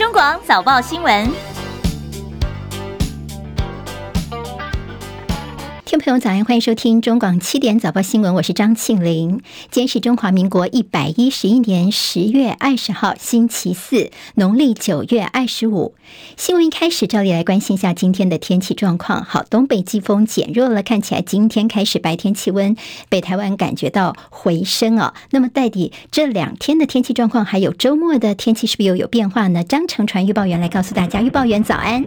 中广早报新闻。听众朋友早安，欢迎收听中广七点早报新闻，我是张庆玲。今天是中华民国一百一十一年十月二十号，星期四，农历九月二十五。新闻一开始，照例来关心一下今天的天气状况。好，东北季风减弱了，看起来今天开始白天气温北台湾感觉到回升哦。那么到底这两天的天气状况，还有周末的天气是不是又有变化呢？张成传预报员来告诉大家，预报员早安。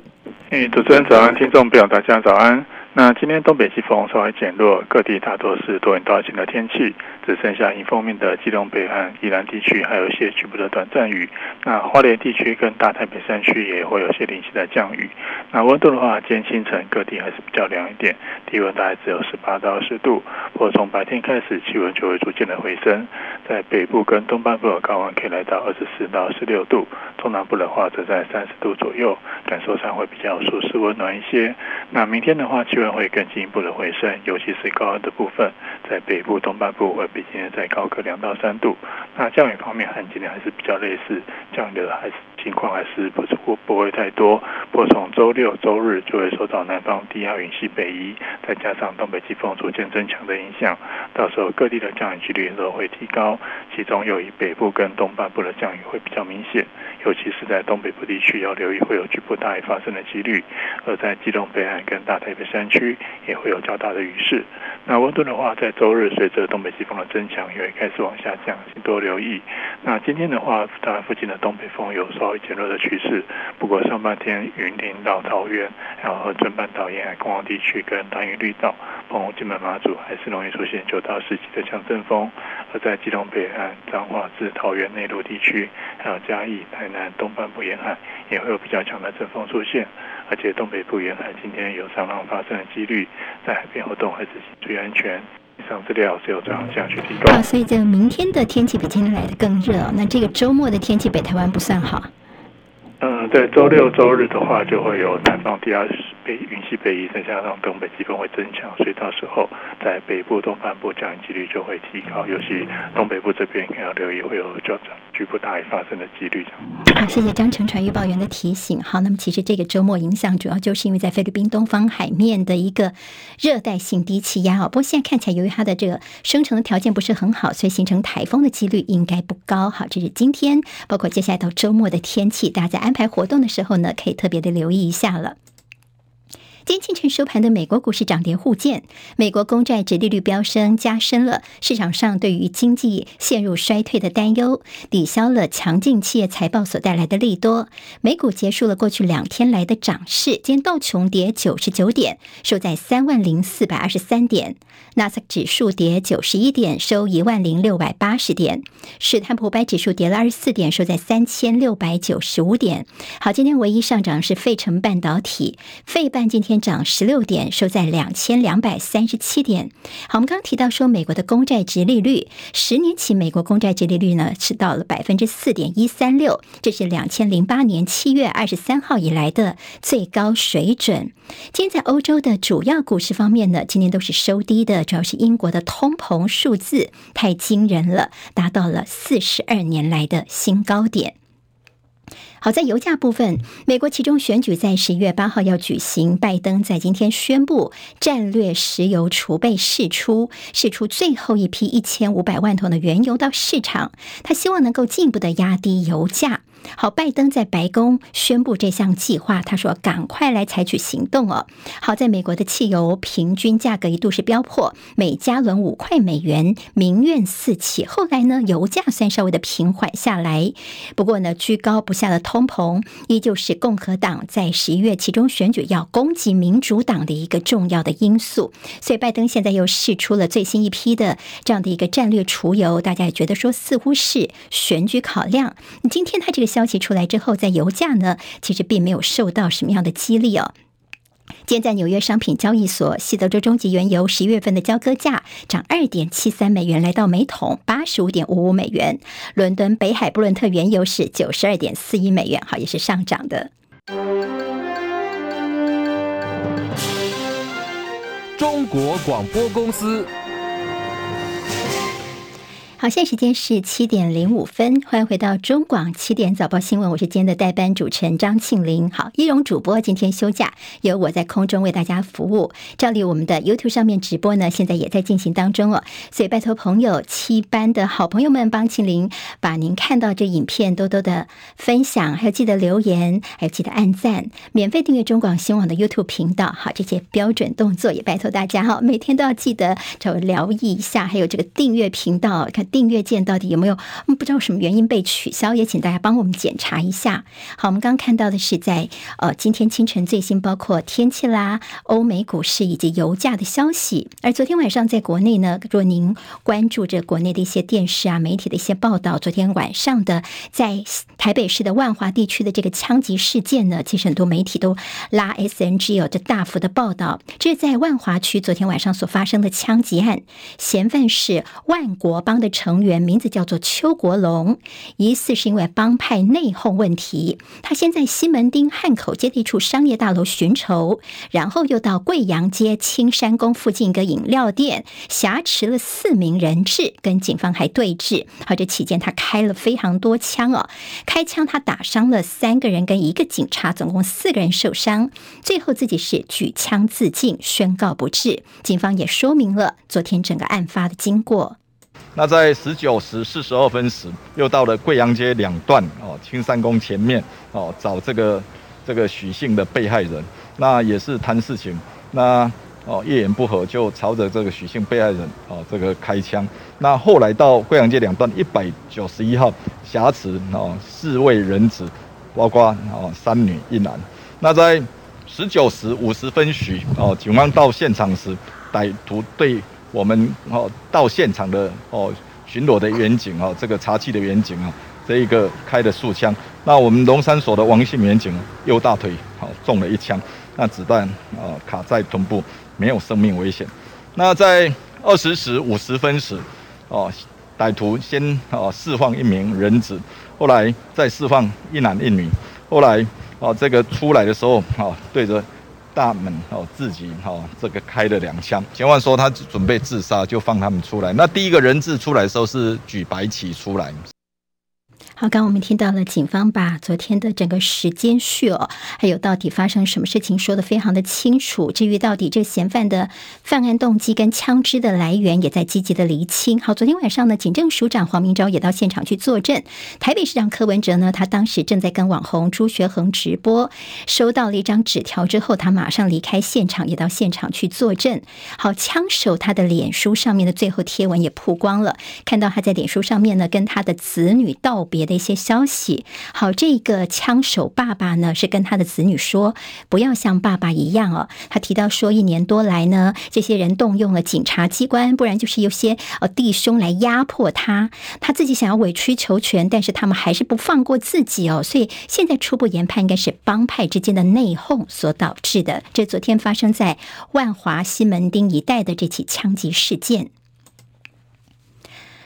哎，主持人早安，听众朋友大家早安。那今天东北季风稍微减弱，各地大多是多云到晴的天气，只剩下迎风面的基隆北岸、宜兰地区还有一些局部的短暂雨。那花莲地区跟大台北山区也会有些零星的降雨。那温度的话，今天清晨各地还是比较凉一点，低温大概只有十八到二十度。不过从白天开始，气温就会逐渐的回升，在北部跟东半部的高温可以来到二十四到十六度，中南部的话则在三十度左右，感受上会比较舒适温暖一些。那明天的话，气温会更进一步的回升，尤其是高温的部分，在北部东半部会比今天再高个两到三度。那降雨方面和今天还是比较类似，降雨的还是情况还是不不不会太多。不过从周六周日就会受到南方低压云系北移，再加上东北季风逐渐增强的影响，到时候各地的降雨几率都会提高，其中又以北部跟东半部的降雨会比较明显，尤其是在东北部地区要留意会有局部大雨发生的几率，而在基隆北岸跟大台北山区也会有较大的雨势。那温度的话，在周日随着东北季风的增强，也会开始往下降，请多留意。那今天的话，它附近的东北风有稍微减弱的趋势，不过上半天云林到桃园，然后恒春半岛沿海空旷地区跟兰屿绿岛、澎湖、金门、马祖还是容易出现九到十级的强阵风。而在基隆北岸、彰化至桃园内陆地区，还有嘉义、台南东半部沿海，也会有比较强的阵风出现。而且东北部沿海今天有上浪发生的几率，在海边活动还是注意安全。以上资料是由这样这样去提供。啊，所以这个明天的天气比今天来的更热。那这个周末的天气，北台湾不算好。嗯，对，周六周日的话，就会有南方低压北云系北移，再加上东北季风会增强，所以到时候在北部东半部降雨几率就会提高，尤其东北部这边要留意会有较局部大雨发生的几率。好，谢谢张成传预报员的提醒。好，那么其实这个周末影响主要就是因为在菲律宾东方海面的一个热带性低气压哦，不过现在看起来由于它的这个生成的条件不是很好，所以形成台风的几率应该不高。好，这是今天包括接下来到周末的天气，大家在安排活动的时候呢，可以特别的留意一下了。今天清晨收盘的美国股市涨跌互见，美国公债殖利率飙升，加深了市场上对于经济陷入衰退的担忧，抵消了强劲企业财报所带来的利多。美股结束了过去两天来的涨势，今天道琼跌九十九点，收在三万零四百二十三点；纳斯达克指数跌九十一点，收一万零六百八十点；史坦普白指数跌了二十四点，收在三千六百九十五点。好，今天唯一上涨是费城半导体，费半今天。涨十六点，收在两千两百三十七点。好，我们刚刚提到说，美国的公债殖利率，十年期美国公债殖利率呢是到了百分之四点一三六，这是两千零八年七月二十三号以来的最高水准。今天在欧洲的主要股市方面呢，今天都是收低的，主要是英国的通膨数字太惊人了，达到了四十二年来的新高点。好在油价部分，美国其中选举在十一月八号要举行。拜登在今天宣布战略石油储备释出，释出最后一批一千五百万桶的原油到市场，他希望能够进一步的压低油价。好，拜登在白宫宣布这项计划，他说：“赶快来采取行动哦。”好，在美国的汽油平均价格一度是飙破每加仑五块美元，民怨四起。后来呢，油价算稍微的平缓下来，不过呢，居高不下的通膨依旧是共和党在十一月其中选举要攻击民主党的一个重要的因素。所以，拜登现在又试出了最新一批的这样的一个战略除油，大家也觉得说似乎是选举考量。今天他这个。消息出来之后，在油价呢，其实并没有受到什么样的激励哦。今天在纽约商品交易所，西德州中级原油十月份的交割价涨二点七三美元，来到每桶八十五点五五美元。伦敦北海布伦特原油是九十二点四一美元，好，也是上涨的。中国广播公司。好，现在时间是七点零五分，欢迎回到中广七点早报新闻，我是今天的代班主持人张庆玲。好，依容主播今天休假，由我在空中为大家服务。照例我们的 YouTube 上面直播呢，现在也在进行当中哦，所以拜托朋友七班的好朋友们帮庆玲把您看到这影片多多的分享，还有记得留言，还有记得按赞，免费订阅中广新闻网的 YouTube 频道。好，这些标准动作也拜托大家哈，每天都要记得找留意一下，还有这个订阅频道看。订阅键到底有没有不知道什么原因被取消？也请大家帮我们检查一下。好，我们刚看到的是在呃今天清晨最新包括天气啦、欧美股市以及油价的消息。而昨天晚上在国内呢，若您关注着国内的一些电视啊、媒体的一些报道，昨天晚上的在台北市的万华地区的这个枪击事件呢，其实很多媒体都拉 SNG 有着大幅的报道。这是在万华区昨天晚上所发生的枪击案，嫌犯是万国帮的。成成员名字叫做邱国龙，疑似是因为帮派内讧问题，他先在西门町汉口街的一处商业大楼寻仇，然后又到贵阳街青山宫附近一个饮料店挟持了四名人质，跟警方还对峙。而这期间他开了非常多枪哦，开枪他打伤了三个人跟一个警察，总共四个人受伤。最后自己是举枪自尽，宣告不治。警方也说明了昨天整个案发的经过。那在十九时四十二分时，又到了贵阳街两段哦，青山宫前面哦，找这个这个许姓的被害人，那也是谈事情，那哦一言不合就朝着这个许姓被害人哦这个开枪，那后来到贵阳街两段一百九十一号挟持哦四位人质，包括哦三女一男，那在十九时五十分许哦警方到现场时，歹徒对。我们哦到现场的哦巡逻的员警哦，这个查缉的员警啊，这一个开的数枪。那我们龙山所的王姓民警右大腿好中了一枪，那子弹啊卡在臀部，没有生命危险。那在二十时五十分时，哦歹徒先哦释放一名人质，后来再释放一男一女，后来哦这个出来的时候啊对着。大门哦，自己哦，这个开了两枪。千万说他准备自杀，就放他们出来。那第一个人质出来的时候是举白旗出来。好，刚刚我们听到了警方把昨天的整个时间序哦，还有到底发生什么事情说得非常的清楚。至于到底这个嫌犯的犯案动机跟枪支的来源，也在积极的厘清。好，昨天晚上呢，警政署长黄明昭也到现场去作证。台北市长柯文哲呢，他当时正在跟网红朱学恒直播，收到了一张纸条之后，他马上离开现场，也到现场去作证。好，枪手他的脸书上面的最后贴文也曝光了，看到他在脸书上面呢，跟他的子女道别的。一些消息，好，这个枪手爸爸呢是跟他的子女说，不要像爸爸一样哦。他提到说，一年多来呢，这些人动用了警察机关，不然就是有些呃弟兄来压迫他，他自己想要委曲求全，但是他们还是不放过自己哦。所以现在初步研判，应该是帮派之间的内讧所导致的。这昨天发生在万华西门町一带的这起枪击事件。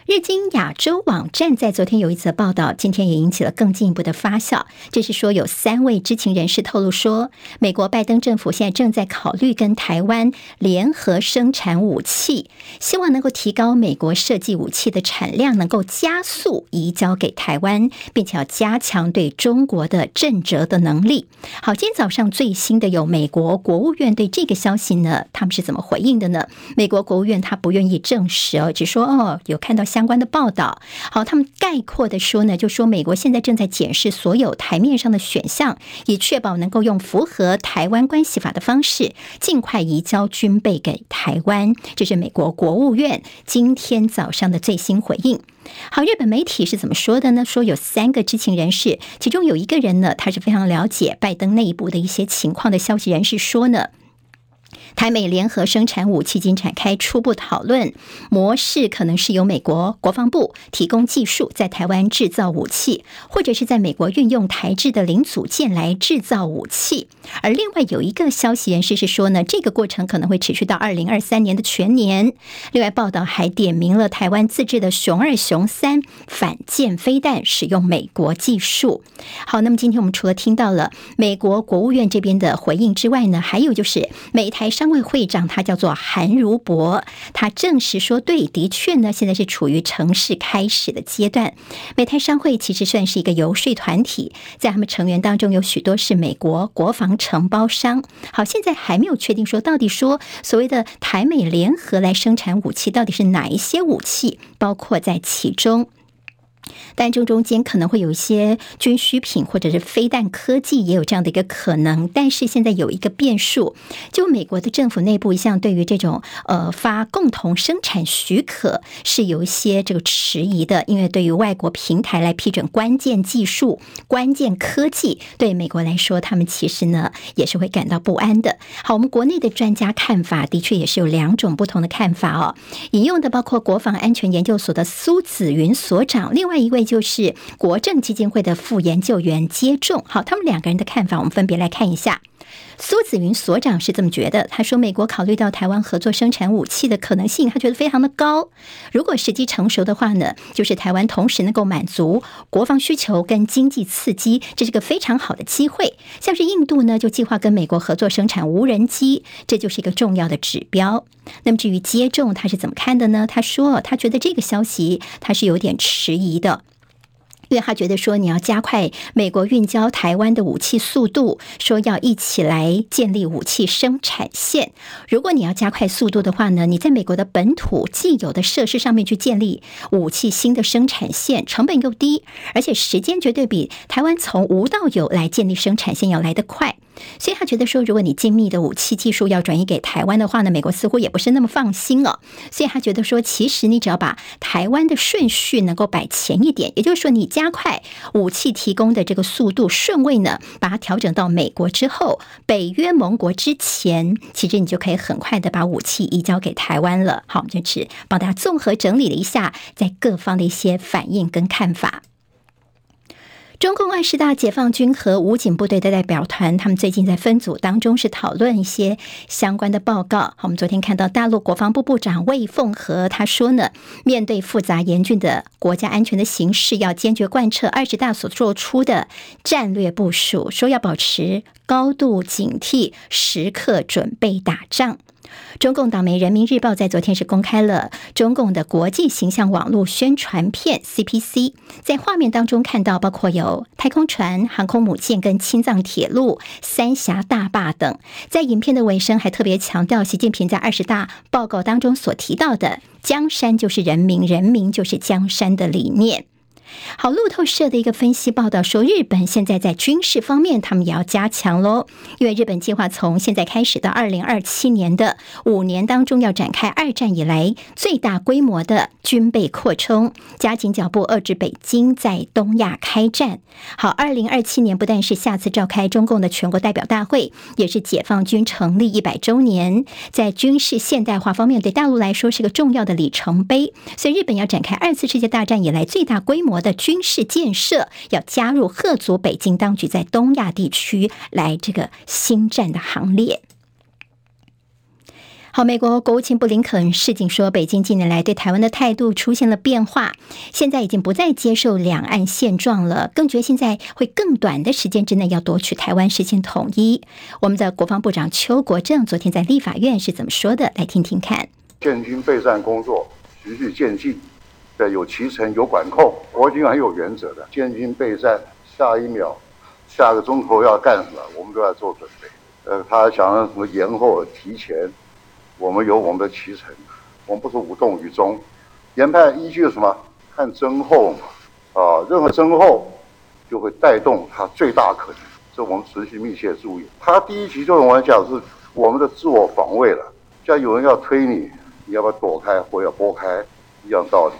日经亚洲网站在昨天有一则报道，今天也引起了更进一步的发酵。这是说有三位知情人士透露说，美国拜登政府现在正在考虑跟台湾联合生产武器，希望能够提高美国设计武器的产量，能够加速移交给台湾，并且要加强对中国的震慑的能力。好，今天早上最新的有美国国务院对这个消息呢，他们是怎么回应的呢？美国国务院他不愿意证实哦，只说哦有看到。相关的报道，好，他们概括的说呢，就说美国现在正在检视所有台面上的选项，以确保能够用符合台湾关系法的方式，尽快移交军备给台湾。这是美国国务院今天早上的最新回应。好，日本媒体是怎么说的呢？说有三个知情人士，其中有一个人呢，他是非常了解拜登内部的一些情况的消息人士说呢。台美联合生产武器，已经展开初步讨论，模式可能是由美国国防部提供技术，在台湾制造武器，或者是在美国运用台制的零组件来制造武器。而另外有一个消息人士是说呢，这个过程可能会持续到二零二三年的全年。另外报道还点名了台湾自制的熊二、熊三反舰飞弹使用美国技术。好，那么今天我们除了听到了美国国务院这边的回应之外呢，还有就是美台商。商会会长，他叫做韩如博，他证实说，对，的确呢，现在是处于城市开始的阶段。美台商会其实算是一个游说团体，在他们成员当中有许多是美国国防承包商。好，现在还没有确定说到底说所谓的台美联合来生产武器，到底是哪一些武器，包括在其中。但这中间可能会有一些军需品，或者是飞弹科技，也有这样的一个可能。但是现在有一个变数，就美国的政府内部一向对于这种呃发共同生产许可是有一些这个迟疑的，因为对于外国平台来批准关键技术、关键科技，对美国来说，他们其实呢也是会感到不安的。好，我们国内的专家看法的确也是有两种不同的看法哦，引用的包括国防安全研究所的苏子云所长，另外。一位就是国政基金会的副研究员接种，好，他们两个人的看法，我们分别来看一下。苏子云所长是这么觉得，他说：“美国考虑到台湾合作生产武器的可能性，他觉得非常的高。如果时机成熟的话呢，就是台湾同时能够满足国防需求跟经济刺激，这是个非常好的机会。像是印度呢，就计划跟美国合作生产无人机，这就是一个重要的指标。那么至于接种，他是怎么看的呢？他说，他觉得这个消息他是有点迟疑的。”因为他觉得说，你要加快美国运交台湾的武器速度，说要一起来建立武器生产线。如果你要加快速度的话呢，你在美国的本土既有的设施上面去建立武器新的生产线，成本又低，而且时间绝对比台湾从无到有来建立生产线要来得快。所以他觉得说，如果你精密的武器技术要转移给台湾的话呢，美国似乎也不是那么放心哦。所以他觉得说，其实你只要把台湾的顺序能够摆前一点，也就是说，你加快武器提供的这个速度顺位呢，把它调整到美国之后，北约盟国之前，其实你就可以很快的把武器移交给台湾了。好，我们就是帮大家综合整理了一下，在各方的一些反应跟看法。中共二十大解放军和武警部队的代表团，他们最近在分组当中是讨论一些相关的报告。好，我们昨天看到大陆国防部部长魏凤和他说呢，面对复杂严峻的国家安全的形势，要坚决贯彻二十大所做出的战略部署，说要保持高度警惕，时刻准备打仗。中共党媒《人民日报》在昨天是公开了中共的国际形象网络宣传片 CPC，在画面当中看到包括有太空船、航空母舰跟青藏铁路、三峡大坝等。在影片的尾声还特别强调，习近平在二十大报告当中所提到的“江山就是人民，人民就是江山”的理念。好，路透社的一个分析报道说，日本现在在军事方面，他们也要加强喽。因为日本计划从现在开始到二零二七年的五年当中，要展开二战以来最大规模的军备扩充，加紧脚步遏制北京在东亚开战。好，二零二七年不但是下次召开中共的全国代表大会，也是解放军成立一百周年，在军事现代化方面，对大陆来说是个重要的里程碑。所以，日本要展开二次世界大战以来最大规模的军事建设要加入赫族北京当局在东亚地区来这个新战的行列。好，美国国务卿布林肯示警说，北京近年来对台湾的态度出现了变化，现在已经不再接受两岸现状了，更决心在会更短的时间之内要夺取台湾，实现统一。我们的国防部长邱国正昨天在立法院是怎么说的？来听听看。建军备战工作循序渐进。对，有期程，有管控，国军很有原则的。建军备战，下一秒、下个钟头要干什么，我们都要做准备。呃，他想让什么延后、提前，我们有我们的期程，我们不是无动于衷。研判依据是什么？看增厚嘛，啊，任何增厚就会带动它最大可能，这我们持续密切注意。它第一级作用，我讲是我们的自我防卫了。像有人要推你，你要不要躲开或要拨开，一样道理。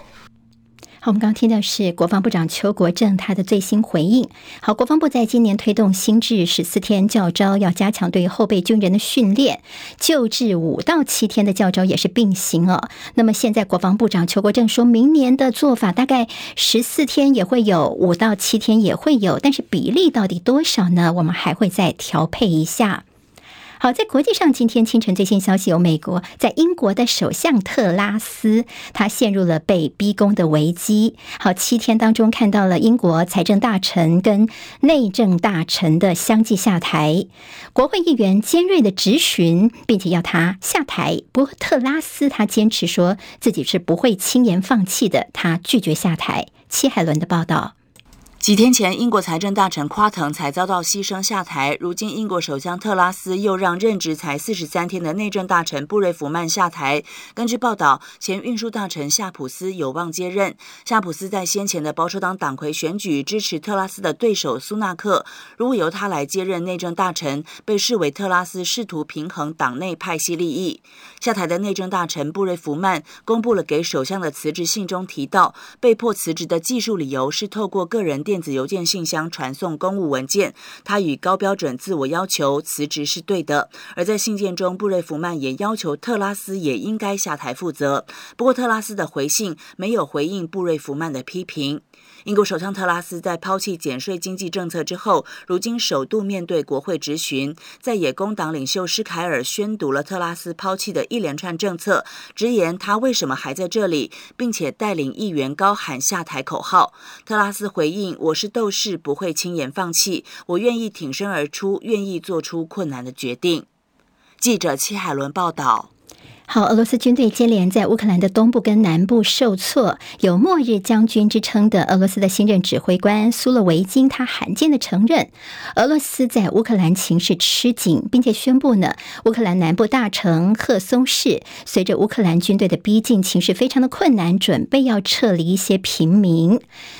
好，我们刚刚听到是国防部长邱国正他的最新回应。好，国防部在今年推动新制十四天教招，要加强对后备军人的训练，旧制五到七天的教招也是并行哦。那么现在国防部长邱国正说明年的做法大概十四天也会有，五到七天也会有，但是比例到底多少呢？我们还会再调配一下。好，在国际上，今天清晨最新消息有美国在英国的首相特拉斯，他陷入了被逼宫的危机。好，七天当中看到了英国财政大臣跟内政大臣的相继下台，国会议员尖锐的质询，并且要他下台。不过特拉斯他坚持说自己是不会轻言放弃的，他拒绝下台。戚海伦的报道。几天前，英国财政大臣夸腾才遭到牺牲下台。如今，英国首相特拉斯又让任职才四十三天的内政大臣布瑞弗曼下台。根据报道，前运输大臣夏普斯有望接任。夏普斯在先前的保守党党魁选举支持特拉斯的对手苏纳克。如果由他来接任内政大臣，被视为特拉斯试图平衡党内派系利益。下台的内政大臣布瑞弗曼公布了给首相的辞职信中提到，被迫辞职的技术理由是透过个人电子邮件信箱传送公务文件，他以高标准自我要求辞职是对的。而在信件中，布瑞弗曼也要求特拉斯也应该下台负责。不过，特拉斯的回信没有回应布瑞弗曼的批评。英国首相特拉斯在抛弃减税经济政策之后，如今首度面对国会质询，在野工党领袖施凯尔宣读了特拉斯抛弃的一连串政策，直言他为什么还在这里，并且带领议员高喊下台口号。特拉斯回应：“我是斗士，不会轻言放弃，我愿意挺身而出，愿意做出困难的决定。”记者戚海伦报道。好，俄罗斯军队接连在乌克兰的东部跟南部受挫，有“末日将军”之称的俄罗斯的新任指挥官苏洛维金，他罕见的承认，俄罗斯在乌克兰情势吃紧，并且宣布呢，乌克兰南部大城赫松市随着乌克兰军队的逼近，情势非常的困难，准备要撤离一些平民。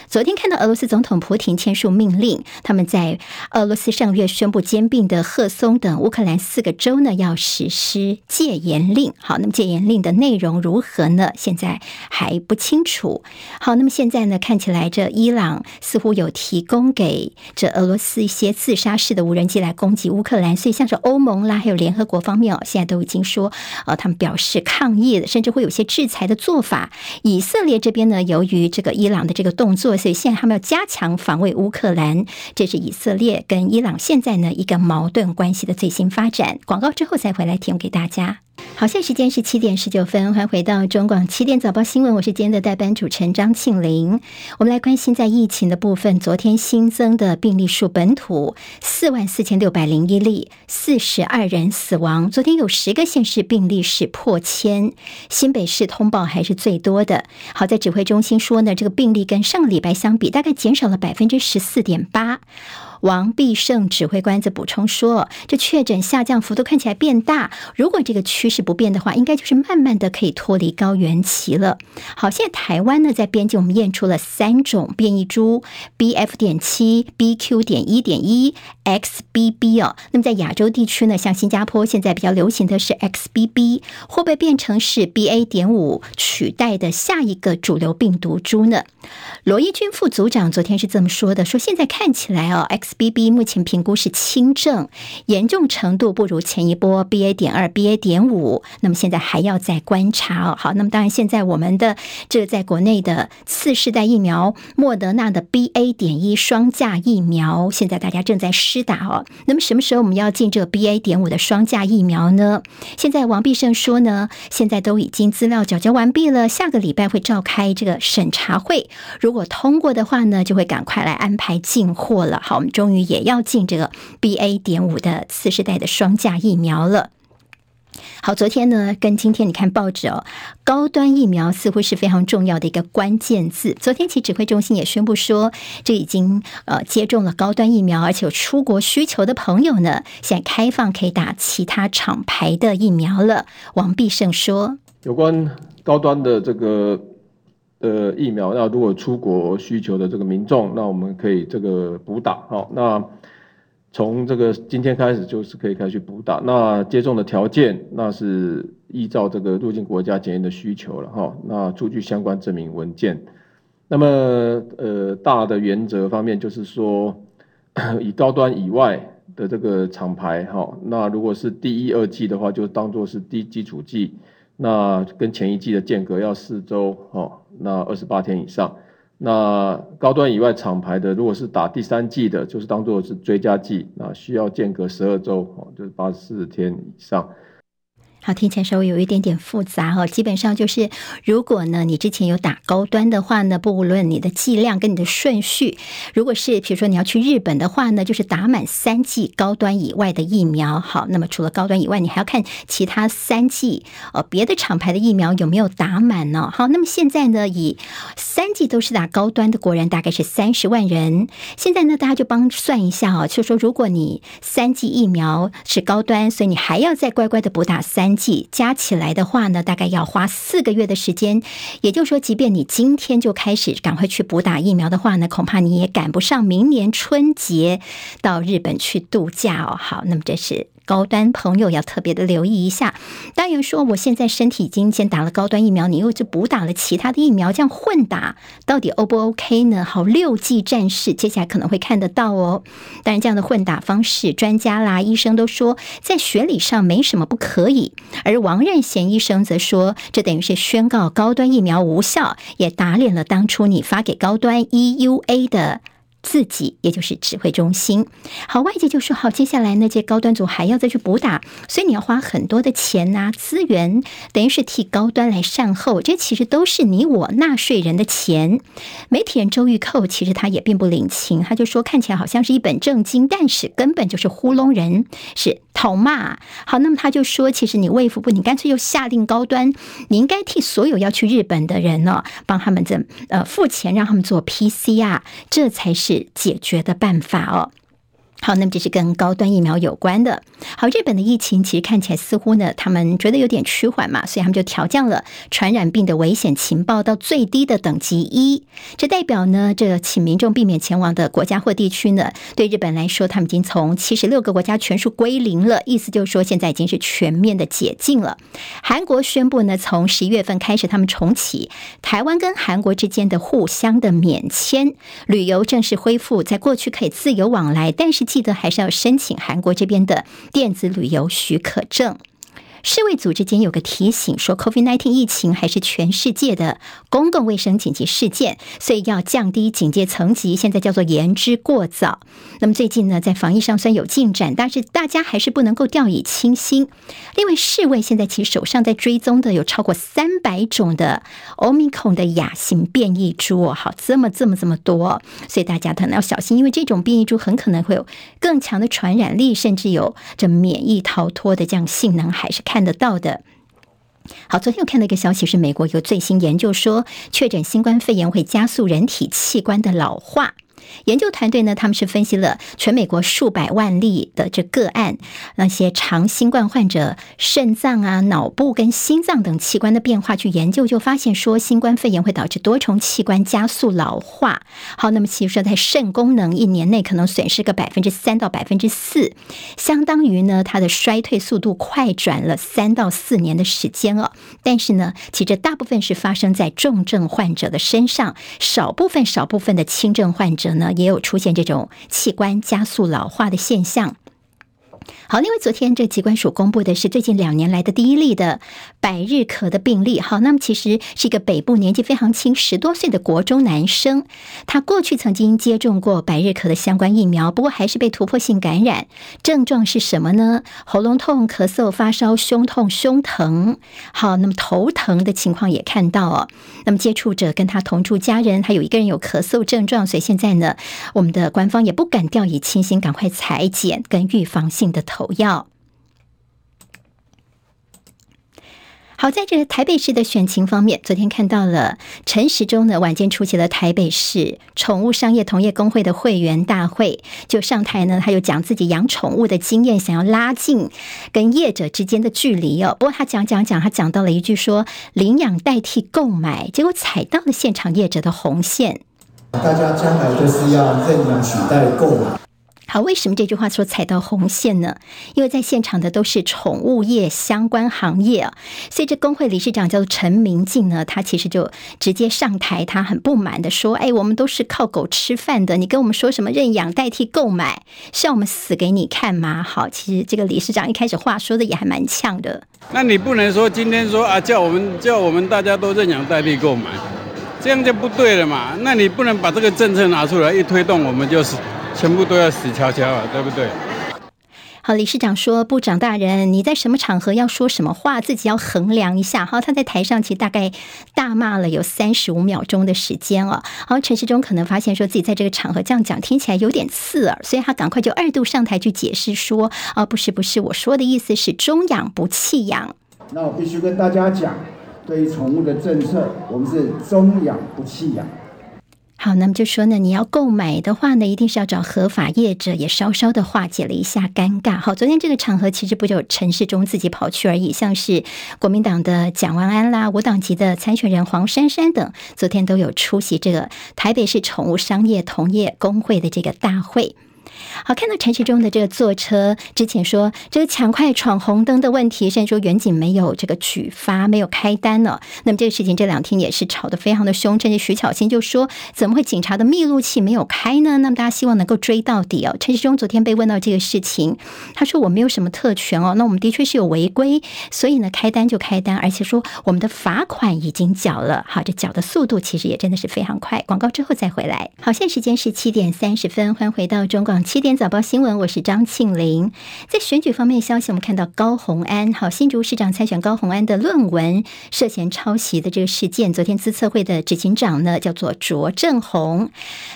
昨天看到俄罗斯总统普廷签署命令，他们在俄罗斯上月宣布兼并的赫松等乌克兰四个州呢，要实施戒严令。好。那么戒严令的内容如何呢？现在还不清楚。好，那么现在呢？看起来这伊朗似乎有提供给这俄罗斯一些自杀式的无人机来攻击乌克兰，所以像是欧盟啦，还有联合国方面哦，现在都已经说，呃，他们表示抗议的，甚至会有些制裁的做法。以色列这边呢，由于这个伊朗的这个动作，所以现在他们要加强防卫乌克兰。这是以色列跟伊朗现在呢一个矛盾关系的最新发展。广告之后再回来提供给大家。好，现在时间是七点十九分，欢迎回到中广七点早报新闻，我是今天的代班主持人张庆玲。我们来关心在疫情的部分，昨天新增的病例数本土四万四千六百零一例，四十二人死亡。昨天有十个县市病例是破千，新北市通报还是最多的。好在指挥中心说呢，这个病例跟上个礼拜相比，大概减少了百分之十四点八。王必胜指挥官则补充说：“这确诊下降幅度看起来变大，如果这个趋势不变的话，应该就是慢慢的可以脱离高原期了。”好，现在台湾呢，在边境我们验出了三种变异株：BF. 点七、BQ. 点一点一、XBB 哦。那么在亚洲地区呢，像新加坡现在比较流行的是 XBB，会不会变成是 BA. 点五取代的下一个主流病毒株呢？罗一军副组长昨天是这么说的：“说现在看起来哦，X。” XBB 目前评估是轻症，严重程度不如前一波 BA. 点二、BA. 点五。那么现在还要再观察哦。好，那么当然现在我们的这个在国内的次世代疫苗，莫德纳的 BA. 点一双价疫苗，现在大家正在施打哦。那么什么时候我们要进这个 BA. 点五的双价疫苗呢？现在王必胜说呢，现在都已经资料缴交完毕了，下个礼拜会召开这个审查会，如果通过的话呢，就会赶快来安排进货了。好，我们。终于也要进这个 BA. 点五的次世代的双价疫苗了。好，昨天呢跟今天你看报纸哦，高端疫苗似乎是非常重要的一个关键字。昨天其指挥中心也宣布说，这已经呃接种了高端疫苗，而且有出国需求的朋友呢，现在开放可以打其他厂牌的疫苗了。王必胜说，有关高端的这个。的疫苗，那如果出国需求的这个民众，那我们可以这个补打。好，那从这个今天开始就是可以开始补打。那接种的条件，那是依照这个入境国家检验的需求了哈。那出具相关证明文件。那么呃，大的原则方面就是说，以高端以外的这个厂牌哈，那如果是第一、二剂的话，就当做是低基础剂。那跟前一季的间隔要四周，哦，那二十八天以上。那高端以外厂牌的，如果是打第三季的，就是当做是追加季，那需要间隔十二周，哦，就是八十四天以上。好，听起来稍微有一点点复杂哈。基本上就是，如果呢你之前有打高端的话呢，不论你的剂量跟你的顺序，如果是比如说你要去日本的话呢，就是打满三剂高端以外的疫苗。好，那么除了高端以外，你还要看其他三剂呃别的厂牌的疫苗有没有打满呢？好，那么现在呢，以三剂都是打高端的国人大概是三十万人。现在呢，大家就帮算一下啊，就说如果你三剂疫苗是高端，所以你还要再乖乖的补打三。加起来的话呢，大概要花四个月的时间。也就是说，即便你今天就开始赶快去补打疫苗的话呢，恐怕你也赶不上明年春节到日本去度假哦。好，那么这是。高端朋友要特别的留意一下。当然说，我现在身体已经先打了高端疫苗，你又就补打了其他的疫苗，这样混打到底 O 不 OK 呢？好，六剂战士接下来可能会看得到哦。当然，这样的混打方式，专家啦、医生都说在学理上没什么不可以。而王任贤医生则说，这等于是宣告高端疫苗无效，也打脸了当初你发给高端 EUA 的。自己，也就是指挥中心。好，外界就说好，接下来那些高端组还要再去补打，所以你要花很多的钱呐、资源，等于是替高端来善后。这其实都是你我纳税人的钱。媒体人周玉蔻其实他也并不领情，他就说看起来好像是一本正经，但是根本就是糊弄人，是讨骂。好，那么他就说，其实你卫福部，你干脆又下令高端，你应该替所有要去日本的人呢、帮他们这呃付钱，让他们做 PCR，这才是。是解决的办法哦。好，那么这是跟高端疫苗有关的。好，日本的疫情其实看起来似乎呢，他们觉得有点趋缓嘛，所以他们就调降了传染病的危险情报到最低的等级一。这代表呢，这请民众避免前往的国家或地区呢，对日本来说，他们已经从七十六个国家全数归零了，意思就是说现在已经是全面的解禁了。韩国宣布呢，从十一月份开始，他们重启台湾跟韩国之间的互相的免签旅游正式恢复，在过去可以自由往来，但是。记得还是要申请韩国这边的电子旅游许可证。世卫组织间有个提醒说，COVID-19 疫情还是全世界的公共卫生紧急事件，所以要降低警戒层级。现在叫做言之过早。那么最近呢，在防疫上虽然有进展，但是大家还是不能够掉以轻心。另外，世卫现在其实手上在追踪的有超过三百种的 Omicron 的亚型变异株，好，这么这么这么多，所以大家可能要小心，因为这种变异株很可能会有更强的传染力，甚至有这免疫逃脱的这样性能，还是。看得到的。好，昨天我看到一个消息，是美国有最新研究说，确诊新冠肺炎会加速人体器官的老化。研究团队呢，他们是分析了全美国数百万例的这个案，那些长新冠患者肾脏啊、脑部跟心脏等器官的变化去研究，就发现说，新冠肺炎会导致多重器官加速老化。好，那么其实说在肾功能一年内可能损失个百分之三到百分之四，相当于呢它的衰退速度快转了三到四年的时间哦。但是呢，其实大部分是发生在重症患者的身上，少部分少部分的轻症患者。呢，也有出现这种器官加速老化的现象。好，另外昨天这疾管署公布的是最近两年来的第一例的百日咳的病例。好，那么其实是一个北部年纪非常轻，十多岁的国中男生，他过去曾经接种过百日咳的相关疫苗，不过还是被突破性感染。症状是什么呢？喉咙痛、咳嗽、发烧、胸痛、胸疼。好，那么头疼的情况也看到哦。那么接触者跟他同住家人，还有一个人有咳嗽症状，所以现在呢，我们的官方也不敢掉以轻心，赶快裁剪跟预防性的。投药。好，在这个台北市的选情方面，昨天看到了陈时中呢，晚间出席了台北市宠物商业同业公会的会员大会，就上台呢，他又讲自己养宠物的经验，想要拉近跟业者之间的距离哦。不过他讲讲讲，他讲到了一句说领养代替购买，结果踩到了现场业者的红线。大家将来就是要认养取代购买。好，为什么这句话说踩到红线呢？因为在现场的都是宠物业相关行业啊，所以这工会理事长叫做陈明进呢，他其实就直接上台，他很不满的说：“哎，我们都是靠狗吃饭的，你跟我们说什么认养代替购买，是要我们死给你看吗？”好，其实这个理事长一开始话说的也还蛮呛的。那你不能说今天说啊，叫我们叫我们大家都认养代替购买，这样就不对了嘛。那你不能把这个政策拿出来一推动，我们就是全部都要死翘翘了，对不对？好，理事长说：“部长大人，你在什么场合要说什么话，自己要衡量一下。”哈，他在台上其实大概大骂了有三十五秒钟的时间了。好，陈世忠可能发现说自己在这个场合这样讲听起来有点刺耳，所以他赶快就二度上台去解释说：“啊，不是不是，我说的意思是中养不弃养。”那我必须跟大家讲，对于宠物的政策，我们是终养不弃养。好，那么就说呢，你要购买的话呢，一定是要找合法业者，也稍稍的化解了一下尴尬。好，昨天这个场合其实不就陈时中自己跑去而已，像是国民党的蒋万安啦，我党籍的参选人黄珊珊等，昨天都有出席这个台北市宠物商业同业公会的这个大会。好，看到陈时中的这个坐车之前说这个抢快闯红灯的问题，甚至说远景没有这个举发，没有开单呢。那么这个事情这两天也是吵得非常的凶，甚至徐巧芯就说怎么会警察的密录器没有开呢？那么大家希望能够追到底哦。陈时中昨天被问到这个事情，他说我没有什么特权哦，那我们的确是有违规，所以呢开单就开单，而且说我们的罚款已经缴了。好，这缴的速度其实也真的是非常快。广告之后再回来。好，现在时间是七点三十分，欢迎回到中广。七点早报新闻，我是张庆玲。在选举方面的消息，我们看到高虹安，好，新竹市长参选高虹安的论文涉嫌抄袭的这个事件，昨天资策会的执行长呢叫做卓正宏，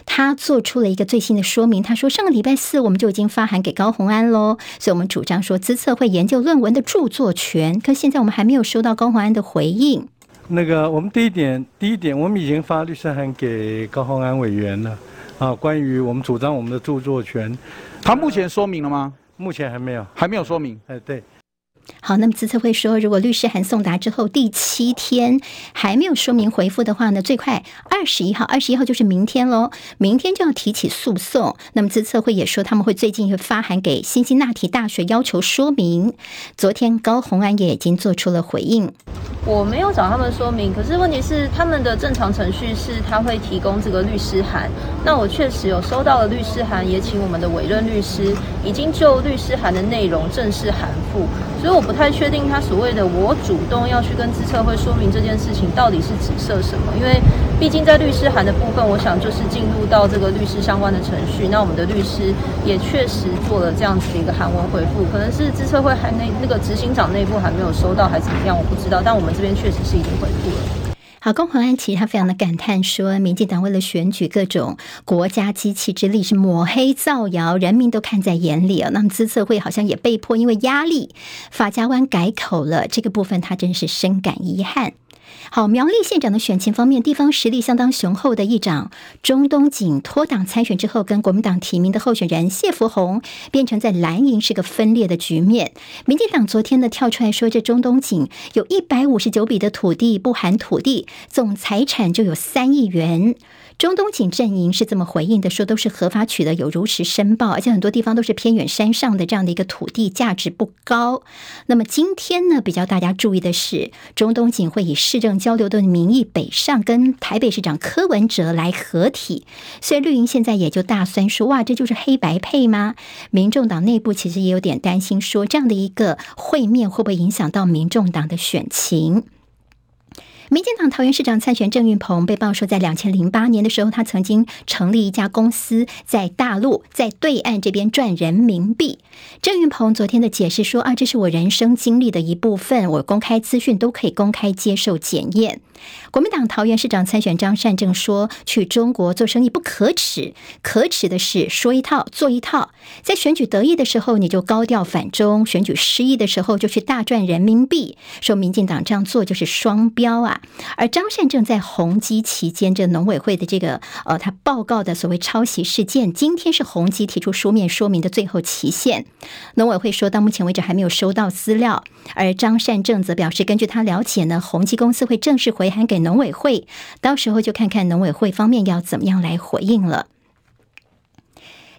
他做出了一个最新的说明。他说，上个礼拜四我们就已经发函给高虹安喽，所以我们主张说资策会研究论文的著作权，可现在我们还没有收到高虹安的回应。那个，我们第一点，第一点，我们已经发律师函给高虹安委员了。啊，关于我们主张我们的著作权，他目前说明了吗？目前还没有，还没有说明。哎，对。好，那么资策会说，如果律师函送达之后第七天还没有说明回复的话呢，最快二十一号，二十一号就是明天喽，明天就要提起诉讼。那么资策会也说，他们会最近会发函给辛辛那提大学要求说明。昨天高虹安也已经做出了回应。我没有找他们说明，可是问题是他们的正常程序是他会提供这个律师函。那我确实有收到了律师函，也请我们的委任律师已经就律师函的内容正式函复。所以我不太确定他所谓的我主动要去跟资策会说明这件事情到底是指涉什么，因为毕竟在律师函的部分，我想就是进入到这个律师相关的程序。那我们的律师也确实做了这样子的一个韩文回复，可能是资策会还内那个执行长内部还没有收到，还是怎么样，我不知道。但我们这边确实是已经回复了。好，龚怀安其实他非常的感叹说，民进党为了选举各种国家机器之力是抹黑造谣，人民都看在眼里啊。那么资策会好像也被迫因为压力，法家湾改口了，这个部分他真是深感遗憾。好，苗栗县长的选情方面，地方实力相当雄厚的议长中东锦脱党参选之后，跟国民党提名的候选人谢福洪变成在蓝营是个分裂的局面。民进党昨天呢跳出来说，这中东锦有一百五十九笔的土地，不含土地，总财产就有三亿元。中东警阵营是这么回应的，说都是合法取得，有如实申报，而且很多地方都是偏远山上的这样的一个土地，价值不高。那么今天呢，比较大家注意的是，中东警会以市政交流的名义北上，跟台北市长柯文哲来合体，所以绿营现在也就大酸说，哇，这就是黑白配吗？民众党内部其实也有点担心，说这样的一个会面会不会影响到民众党的选情？民进党桃园市长参选郑运鹏被曝说，在两千零八年的时候，他曾经成立一家公司，在大陆在对岸这边赚人民币。郑运鹏昨天的解释说：“啊，这是我人生经历的一部分，我公开资讯都可以公开接受检验。”国民党桃园市长参选张善政说：“去中国做生意不可耻，可耻的是说一套做一套。在选举得意的时候，你就高调反中；选举失意的时候，就去大赚人民币。说民进党这样做就是双标啊！而张善政在宏基期间，这农委会的这个呃，他报告的所谓抄袭事件，今天是宏基提出书面说明的最后期限。农委会说到目前为止还没有收到资料，而张善政则表示，根据他了解呢，宏基公司会正式回函给农委会，到时候就看看农委会方面要怎么样来回应了。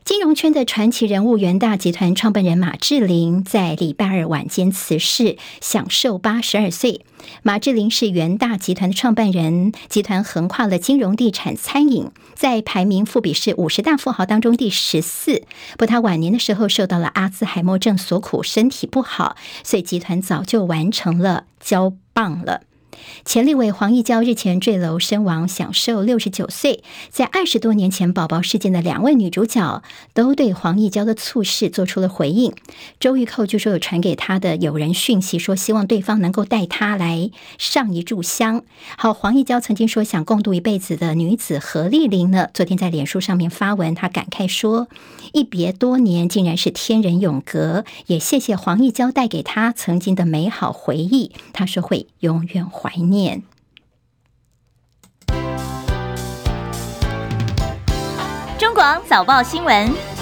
金融圈的传奇人物元大集团创办人马志玲在礼拜二晚间辞世，享寿八十二岁。马志玲是元大集团的创办人，集团横跨了金融、地产、餐饮，在排名富比士五十大富豪当中第十四。不，他晚年的时候受到了阿兹海默症所苦，身体不好，所以集团早就完成了交棒了。前立委黄义交日前坠楼身亡，享寿六十九岁。在二十多年前宝宝事件的两位女主角都对黄义交的猝逝做出了回应。周玉蔻就说有传给她的友人讯息，说希望对方能够带她来上一炷香。好，黄义交曾经说想共度一辈子的女子何丽玲呢，昨天在脸书上面发文，她感慨说：一别多年，竟然是天人永隔，也谢谢黄义交带给她曾经的美好回忆。她说会永远怀念。中广早报新闻。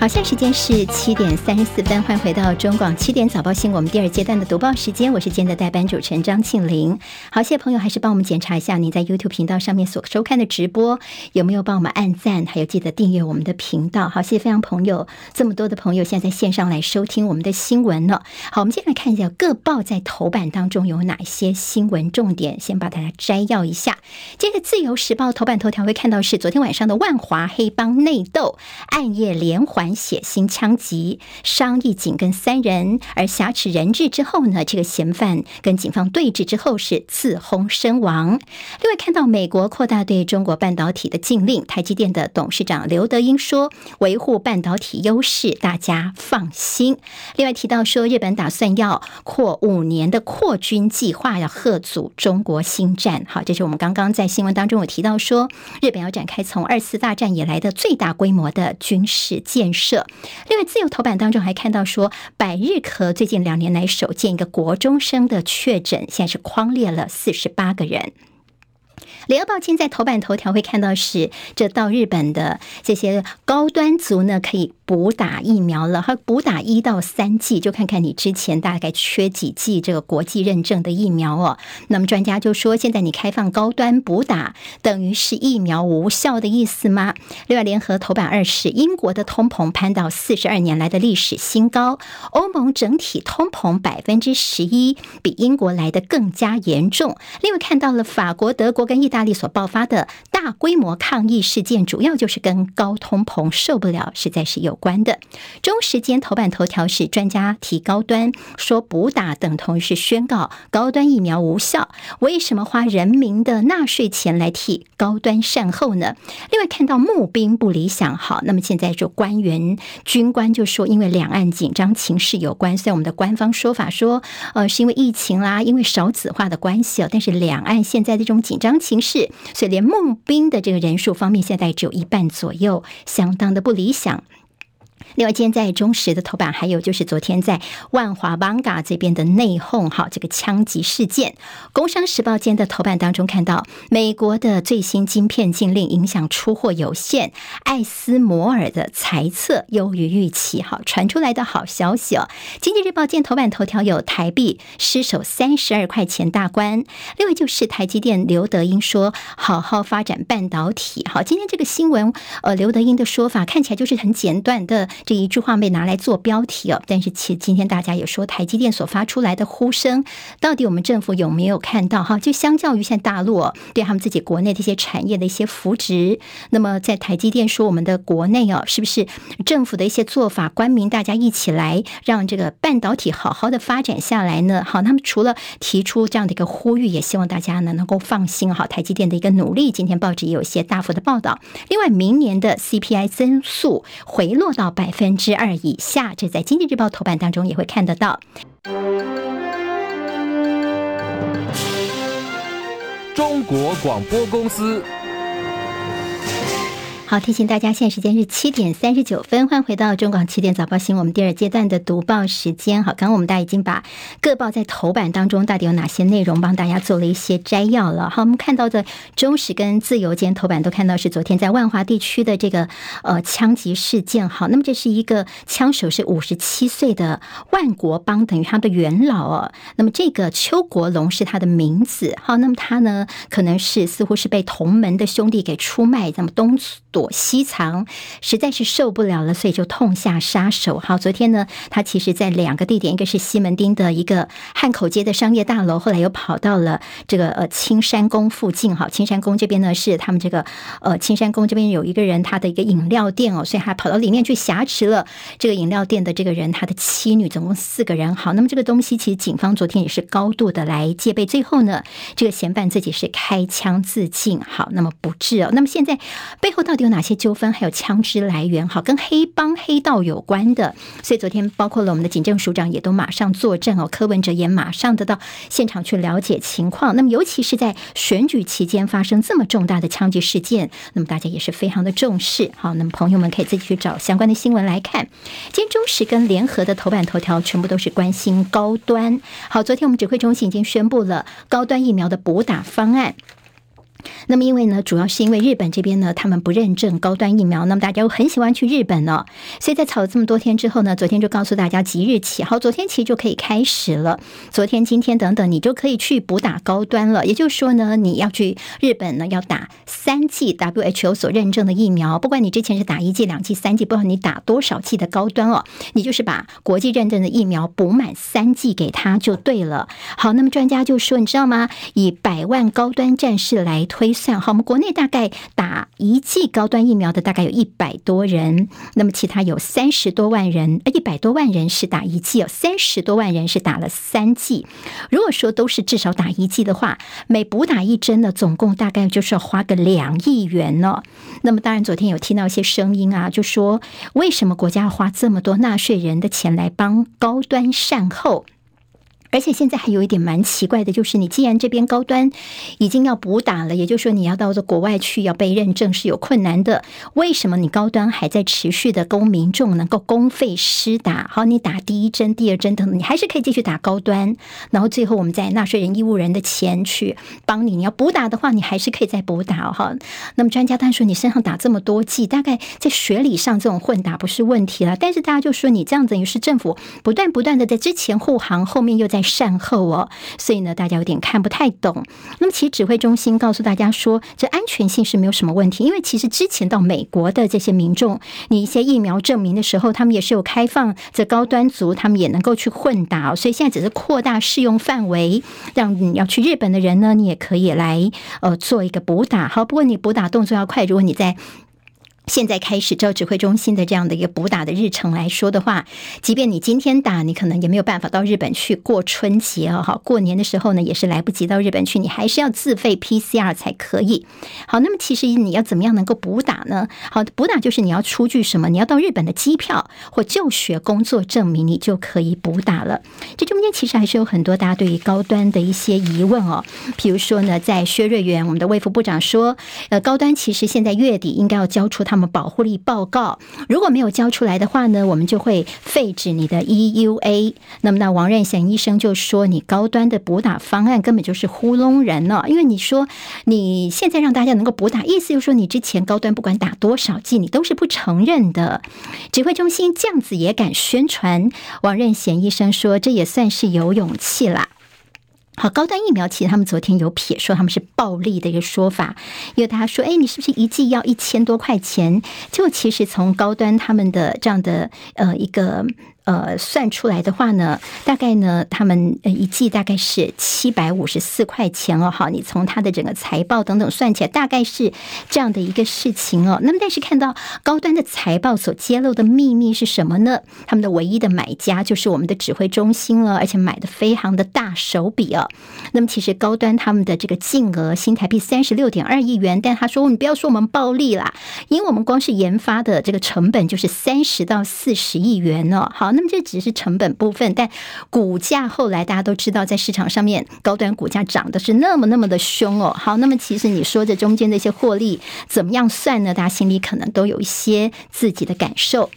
好，现在时间是七点三十四分，欢迎回到中广七点早报新闻，我们第二阶段的读报时间，我是今天的代班主持人张庆玲。好，谢谢朋友，还是帮我们检查一下您在 YouTube 频道上面所收看的直播有没有帮我们按赞，还有记得订阅我们的频道。好，谢谢非常朋友，这么多的朋友现在在线上来收听我们的新闻呢。好，我们接下来看一下各报在头版当中有哪些新闻重点，先把大家摘要一下。接着，《自由时报》头版头条会看到是昨天晚上的万华黑帮内斗，暗夜连环。血腥枪击伤一警跟三人，而挟持人质之后呢，这个嫌犯跟警方对峙之后是自轰身亡。另外看到美国扩大对中国半导体的禁令，台积电的董事长刘德英说维护半导体优势，大家放心。另外提到说日本打算要扩五年的扩军计划，要贺阻中国新战。好，这是我们刚刚在新闻当中有提到说日本要展开从二次大战以来的最大规模的军事建设。设。另外，自由头版当中还看到说，百日咳最近两年来首见一个国中生的确诊，现在是匡列了四十八个人。联合报今在头版头条会看到是，这到日本的这些高端族呢，可以补打疫苗了，哈，补打一到三剂，就看看你之前大概缺几剂这个国际认证的疫苗哦。那么专家就说，现在你开放高端补打，等于是疫苗无效的意思吗？另外，联合头版二是英国的通膨攀到四十二年来的历史新高，欧盟整体通膨百分之十一，比英国来的更加严重。另外，看到了法国、德国跟意大利所爆发的大规模抗议事件，主要就是跟高通膨受不了，实在是有关的。中时间头版头条是专家提高端，说补打等同于是宣告高端疫苗无效。为什么花人民的纳税钱来替高端善后呢？另外看到募兵不理想，好，那么现在就官员军官就说，因为两岸紧张情势有关，所以我们的官方说法说，呃，是因为疫情啦，因为少子化的关系哦。但是两岸现在这种紧张情势，所以连募兵的这个人数方面，现在只有一半左右，相当的不理想。另外，今天在中时的头版，还有就是昨天在万华艋舺这边的内讧，哈，这个枪击事件。工商时报间的头版当中看到，美国的最新晶片禁令影响出货有限，艾斯摩尔的财测优于预期，哈，传出来的好消息哦。经济日报见头版头条有台币失守三十二块钱大关。另外就是台积电刘德英说好好发展半导体，好，今天这个新闻，呃，刘德英的说法看起来就是很简短的。这一句话被拿来做标题哦，但是其实今天大家也说台积电所发出来的呼声，到底我们政府有没有看到哈？就相较于现在大陆对他们自己国内这些产业的一些扶植，那么在台积电说我们的国内哦，是不是政府的一些做法，官民大家一起来让这个半导体好好的发展下来呢？好，那么除了提出这样的一个呼吁，也希望大家呢能够放心哈，台积电的一个努力，今天报纸也有一些大幅的报道。另外，明年的 CPI 增速回落到百百分之二以下，这在经济日报头版当中也会看得到。中国广播公司。好，提醒大家，现在时间是七点三十九分，欢迎回到中广七点早报新闻，我们第二阶段的读报时间。好，刚刚我们大家已经把各报在头版当中到底有哪些内容帮大家做了一些摘要了。好，我们看到的中时跟自由间头版都看到是昨天在万华地区的这个呃枪击事件。好，那么这是一个枪手是五十七岁的万国帮，等于他的元老哦。那么这个邱国龙是他的名字。好，那么他呢可能是似乎是被同门的兄弟给出卖，那么东。躲西藏，实在是受不了了，所以就痛下杀手。好，昨天呢，他其实在两个地点，一个是西门町的一个汉口街的商业大楼，后来又跑到了这个呃青山宫附近。好，青山宫这边呢是他们这个呃青山宫这边有一个人他的一个饮料店哦，所以他跑到里面去挟持了这个饮料店的这个人他的妻女，总共四个人。好，那么这个东西其实警方昨天也是高度的来戒备，最后呢，这个嫌犯自己是开枪自尽。好，那么不治哦。那么现在背后到底有哪些纠纷？还有枪支来源？好，跟黑帮黑道有关的。所以昨天包括了我们的警政署长也都马上坐镇哦，柯文哲也马上得到现场去了解情况。那么尤其是在选举期间发生这么重大的枪击事件，那么大家也是非常的重视。好，那么朋友们可以自己去找相关的新闻来看。今天中时跟联合的头版头条全部都是关心高端。好，昨天我们指挥中心已经宣布了高端疫苗的补打方案。那么，因为呢，主要是因为日本这边呢，他们不认证高端疫苗，那么大家又很喜欢去日本呢，所以在吵了这么多天之后呢，昨天就告诉大家即日起，好，昨天其实就可以开始了，昨天、今天等等，你就可以去补打高端了。也就是说呢，你要去日本呢，要打三剂 WHO 所认证的疫苗，不管你之前是打一剂、两剂、三剂，不管你打多少剂的高端哦，你就是把国际认证的疫苗补满三剂给他就对了。好，那么专家就说，你知道吗？以百万高端战士来推算，好，我们国内大概打一剂高端疫苗的大概有一百多人，那么其他有三十多万人，一百多万人是打一剂，有三十多万人是打了三剂。如果说都是至少打一剂的话，每补打一针呢，总共大概就是要花个两亿元呢。那么当然，昨天有听到一些声音啊，就说为什么国家要花这么多纳税人的钱来帮高端善后？而且现在还有一点蛮奇怪的，就是你既然这边高端已经要补打了，也就是说你要到这国外去要被认证是有困难的，为什么你高端还在持续的供民众能够公费施打？好，你打第一针、第二针等等，你还是可以继续打高端，然后最后我们在纳税人义务人的钱去帮你。你要补打的话，你还是可以再补打哈。那么专家他说你身上打这么多剂，大概在学理上这种混打不是问题了。但是大家就说你这样子，于是政府不断不断的在之前护航，后面又在。善后哦，所以呢，大家有点看不太懂。那么，其实指挥中心告诉大家说，这安全性是没有什么问题，因为其实之前到美国的这些民众，你一些疫苗证明的时候，他们也是有开放这高端族，他们也能够去混打。所以现在只是扩大适用范围，让你要去日本的人呢，你也可以来呃做一个补打。好，不过你补打动作要快，如果你在。现在开始，照指挥中心的这样的一个补打的日程来说的话，即便你今天打，你可能也没有办法到日本去过春节哦。好，过年的时候呢，也是来不及到日本去，你还是要自费 PCR 才可以。好，那么其实你要怎么样能够补打呢？好，补打就是你要出具什么？你要到日本的机票或就学工作证明，你就可以补打了。这中间其实还是有很多大家对于高端的一些疑问哦。比如说呢，在薛瑞元，我们的卫副部长说，呃，高端其实现在月底应该要交出他们。那么保护力报告如果没有交出来的话呢，我们就会废止你的 EUA。那么那王任贤医生就说，你高端的补打方案根本就是糊弄人呢，因为你说你现在让大家能够补打，意思就是说你之前高端不管打多少剂，你都是不承认的。指挥中心这样子也敢宣传，王任贤医生说，这也算是有勇气啦。好，高端疫苗其实他们昨天有撇说他们是暴利的一个说法，因为大家说，哎，你是不是一剂要一千多块钱？就其实从高端他们的这样的呃一个。呃，算出来的话呢，大概呢，他们一季大概是七百五十四块钱哦。好，你从他的整个财报等等算起来，大概是这样的一个事情哦。那么，但是看到高端的财报所揭露的秘密是什么呢？他们的唯一的买家就是我们的指挥中心了，而且买的非常的大手笔哦。那么，其实高端他们的这个净额新台币三十六点二亿元，但他说你不要说我们暴利啦，因为我们光是研发的这个成本就是三十到四十亿元哦。好。那么这只是成本部分，但股价后来大家都知道，在市场上面高端股价涨的是那么那么的凶哦。好，那么其实你说这中间的一些获利怎么样算呢？大家心里可能都有一些自己的感受。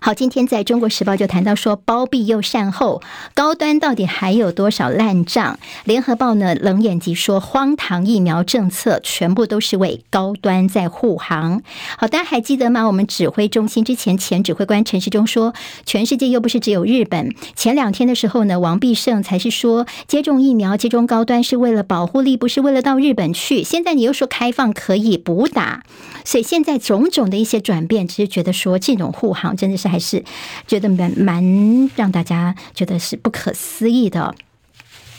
好，今天在中国时报就谈到说，包庇又善后，高端到底还有多少烂账？联合报呢冷眼疾说，荒唐疫苗政策全部都是为高端在护航。好，大家还记得吗？我们指挥中心之前前指挥官陈时中说，全世界又不是只有日本。前两天的时候呢，王必胜才是说，接种疫苗、接种高端是为了保护力，不是为了到日本去。现在你又说开放可以补打，所以现在种种的一些转变，只是觉得说这种护航真的是。还是觉得蛮蛮让大家觉得是不可思议的。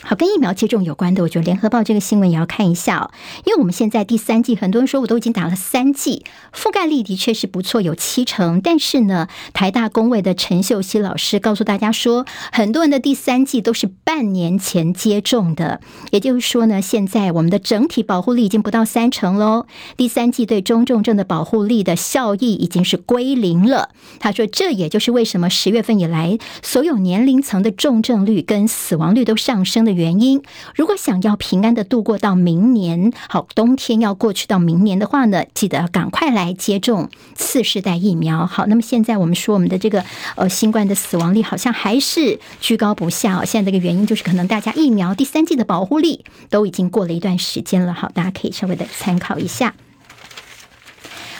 好，跟疫苗接种有关的，我觉得联合报这个新闻也要看一下哦。因为我们现在第三季，很多人说我都已经打了三剂，覆盖率的确是不错，有七成。但是呢，台大公卫的陈秀熙老师告诉大家说，很多人的第三季都是半年前接种的，也就是说呢，现在我们的整体保护力已经不到三成喽。第三季对中重症的保护力的效益已经是归零了。他说，这也就是为什么十月份以来，所有年龄层的重症率跟死亡率都上升的原。原因，如果想要平安的度过到明年，好，冬天要过去到明年的话呢，记得赶快来接种次世代疫苗。好，那么现在我们说我们的这个呃新冠的死亡率好像还是居高不下哦。现在这个原因就是可能大家疫苗第三季的保护力都已经过了一段时间了。好，大家可以稍微的参考一下。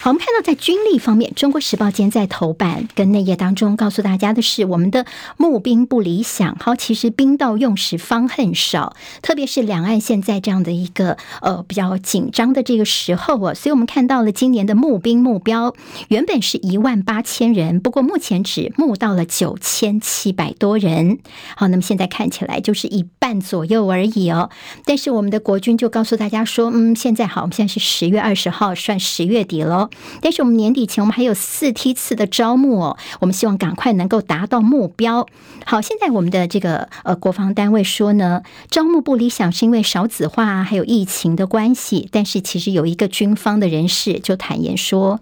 好，我们看到在军力方面，《中国时报》今天在头版跟内页当中告诉大家的是，我们的募兵不理想。好，其实兵到用时方恨少，特别是两岸现在这样的一个呃比较紧张的这个时候啊，所以我们看到了今年的募兵目标原本是一万八千人，不过目前只募到了九千七百多人。好，那么现在看起来就是一半左右而已哦。但是我们的国军就告诉大家说，嗯，现在好，我们现在是十月二十号，算十月底喽。但是我们年底前，我们还有四梯次的招募哦，我们希望赶快能够达到目标。好，现在我们的这个呃国防单位说呢，招募不理想是因为少子化还有疫情的关系。但是其实有一个军方的人士就坦言说，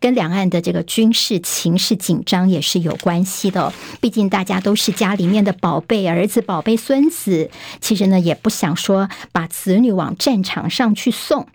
跟两岸的这个军事情势紧张也是有关系的。毕竟大家都是家里面的宝贝儿子、宝贝孙子，其实呢也不想说把子女往战场上去送。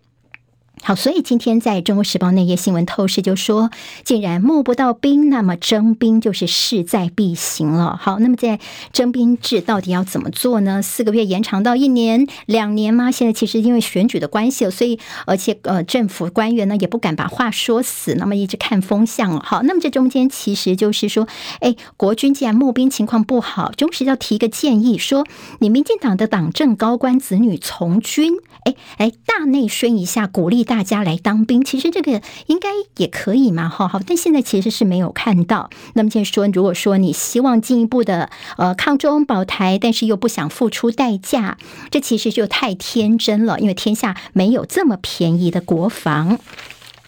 好，所以今天在中国时报内页新闻透视就说，既然募不到兵，那么征兵就是势在必行了。好，那么在征兵制到底要怎么做呢？四个月延长到一年、两年吗？现在其实因为选举的关系，所以而且呃，政府官员呢也不敢把话说死，那么一直看风向。好，那么这中间其实就是说，哎，国军既然募兵情况不好，中时要提个建议说，你民进党的党政高官子女从军，哎哎，大内宣一下，鼓励。大家来当兵，其实这个应该也可以嘛，哈好，但现在其实是没有看到。那么，就是说，如果说你希望进一步的呃抗中保台，但是又不想付出代价，这其实就太天真了，因为天下没有这么便宜的国防。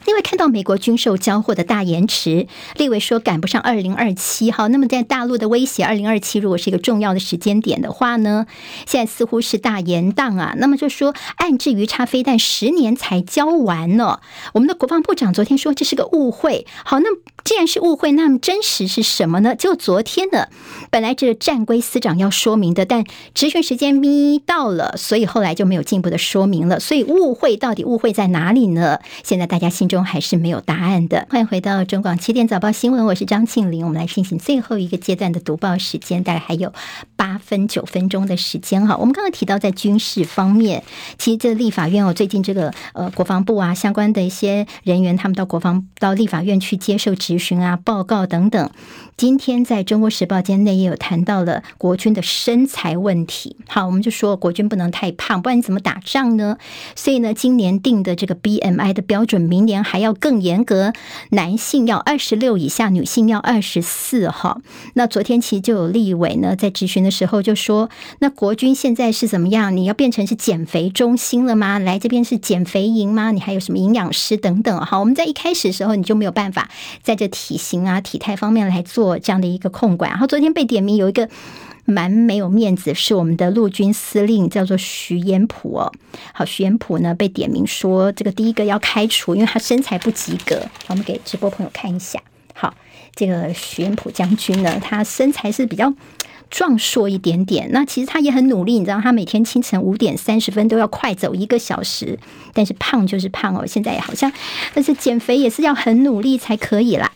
因为看到美国军售交货的大延迟，立委说赶不上二零二七好。那么在大陆的威胁，二零二七如果是一个重要的时间点的话呢，现在似乎是大延宕啊。那么就说暗置鱼叉飞弹十年才交完呢。我们的国防部长昨天说这是个误会。好，那既然是误会，那么真实是什么呢？就昨天的本来这战规司长要说明的，但执行时间咪到了，所以后来就没有进一步的说明了。所以误会到底误会在哪里呢？现在大家心中。还是没有答案的。欢迎回到中广七点早报新闻，我是张庆玲。我们来进行最后一个阶段的读报时间，大概还有八分九分钟的时间哈。我们刚刚提到在军事方面，其实这立法院哦，最近这个呃国防部啊相关的一些人员，他们到国防到立法院去接受质询啊、报告等等。今天在中国时报间内也有谈到了国军的身材问题。好，我们就说国军不能太胖，不然你怎么打仗呢？所以呢，今年定的这个 BMI 的标准，明年还要更严格，男性要二十六以下，女性要二十四。哈，那昨天其实就有立委呢在质询的时候就说，那国军现在是怎么样？你要变成是减肥中心了吗？来这边是减肥营吗？你还有什么营养师等等？好，我们在一开始的时候你就没有办法在这体型啊、体态方面来做。这样的一个控管，然后昨天被点名有一个蛮没有面子，是我们的陆军司令，叫做徐延甫哦。好，徐延甫呢被点名说，这个第一个要开除，因为他身材不及格。我们给直播朋友看一下。好，这个徐延甫将军呢，他身材是比较壮硕一点点。那其实他也很努力，你知道，他每天清晨五点三十分都要快走一个小时，但是胖就是胖哦。现在也好像，但是减肥也是要很努力才可以啦。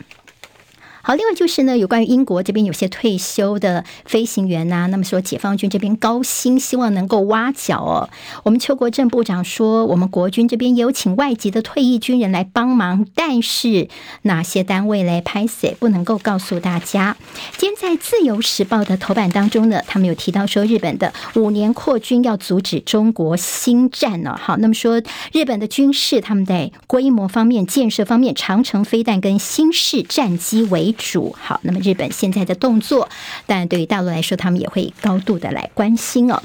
好，另外就是呢，有关于英国这边有些退休的飞行员呐、那么说解放军这边高薪，希望能够挖角哦。我们邱国正部长说，我们国军这边有请外籍的退役军人来帮忙，但是哪些单位来拍摄不能够告诉大家。今天在《自由时报》的头版当中呢，他们有提到说，日本的五年扩军要阻止中国新战呢。好，那么说日本的军事，他们在规模方面、建设方面，长城飞弹跟新式战机为主，好，那么日本现在的动作，但对于大陆来说，他们也会高度的来关心哦。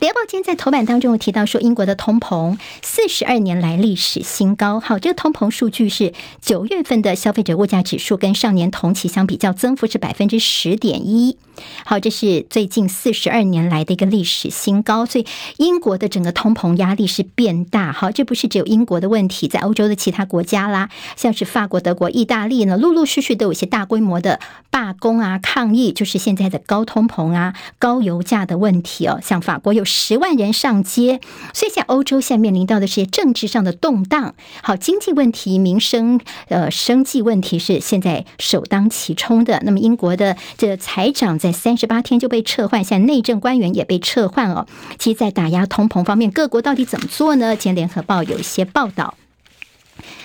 联合报今天在头版当中有提到说，英国的通膨四十二年来历史新高。好，这个通膨数据是九月份的消费者物价指数，跟上年同期相比较，增幅是百分之十点一。好，这是最近四十二年来的一个历史新高。所以英国的整个通膨压力是变大。好，这不是只有英国的问题，在欧洲的其他国家啦，像是法国、德国、意大利呢，陆陆续续都有一些大规模的罢工啊、抗议，就是现在的高通膨啊、高油价的问题哦。像法国有。十万人上街，所以在欧洲现在面临到的是政治上的动荡，好，经济问题、民生呃生计问题是现在首当其冲的。那么英国的这财长在三十八天就被撤换，现在内政官员也被撤换哦。其实，在打压通膨方面，各国到底怎么做呢？今天联合报有一些报道。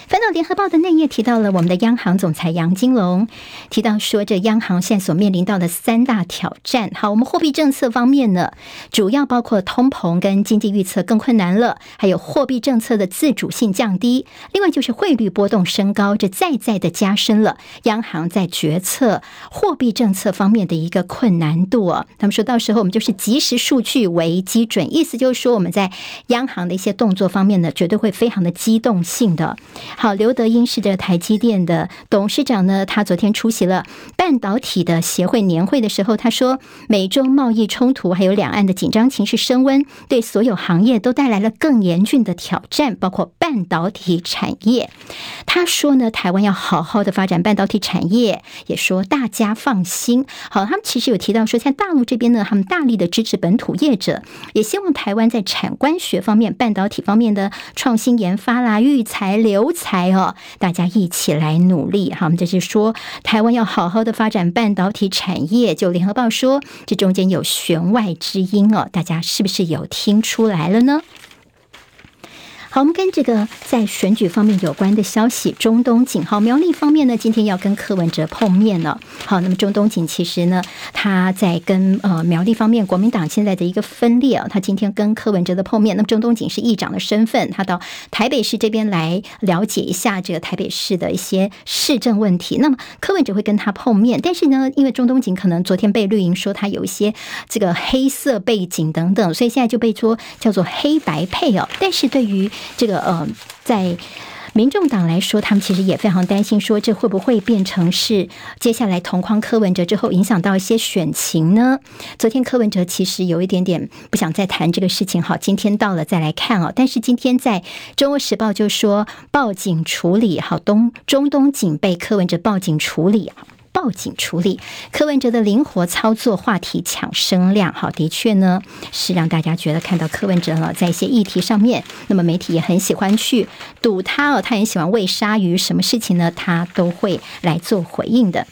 翻到联合报的内页，提到了我们的央行总裁杨金龙提到说，这央行现在所面临到的三大挑战。好，我们货币政策方面呢，主要包括通膨跟经济预测更困难了，还有货币政策的自主性降低，另外就是汇率波动升高，这再再的加深了央行在决策货币政策方面的一个困难度啊。他们说到时候我们就是即时数据为基准，意思就是说我们在央行的一些动作方面呢，绝对会非常的机动性的。好，刘德英是这台积电的董事长呢。他昨天出席了半导体的协会年会的时候，他说，美中贸易冲突还有两岸的紧张情势升温，对所有行业都带来了更严峻的挑战，包括半导体产业。他说呢，台湾要好好的发展半导体产业，也说大家放心。好，他们其实有提到说，在大陆这边呢，他们大力的支持本土业者，也希望台湾在产官学方面、半导体方面的创新研发啦、育才留才。台哦，大家一起来努力哈。我们就是说，台湾要好好的发展半导体产业。就联合报说，这中间有弦外之音哦，大家是不是有听出来了呢？好，我们跟这个在选举方面有关的消息，中东锦好苗栗方面呢，今天要跟柯文哲碰面了。好，那么中东锦其实呢，他在跟呃苗栗方面国民党现在的一个分裂啊，他今天跟柯文哲的碰面。那么中东锦是议长的身份，他到台北市这边来了解一下这个台北市的一些市政问题。那么柯文哲会跟他碰面，但是呢，因为中东锦可能昨天被绿营说他有一些这个黑色背景等等，所以现在就被说叫做黑白配哦。但是对于这个呃，在民众党来说，他们其实也非常担心，说这会不会变成是接下来同框柯文哲之后，影响到一些选情呢？昨天柯文哲其实有一点点不想再谈这个事情，好，今天到了再来看哦。但是今天在《中国时报》就说报警处理，好，东中东警被柯文哲报警处理啊。报警处理柯文哲的灵活操作，话题抢声量。好，的确呢，是让大家觉得看到柯文哲呢，在一些议题上面，那么媒体也很喜欢去堵他哦，他也喜欢喂鲨鱼，什么事情呢，他都会来做回应的。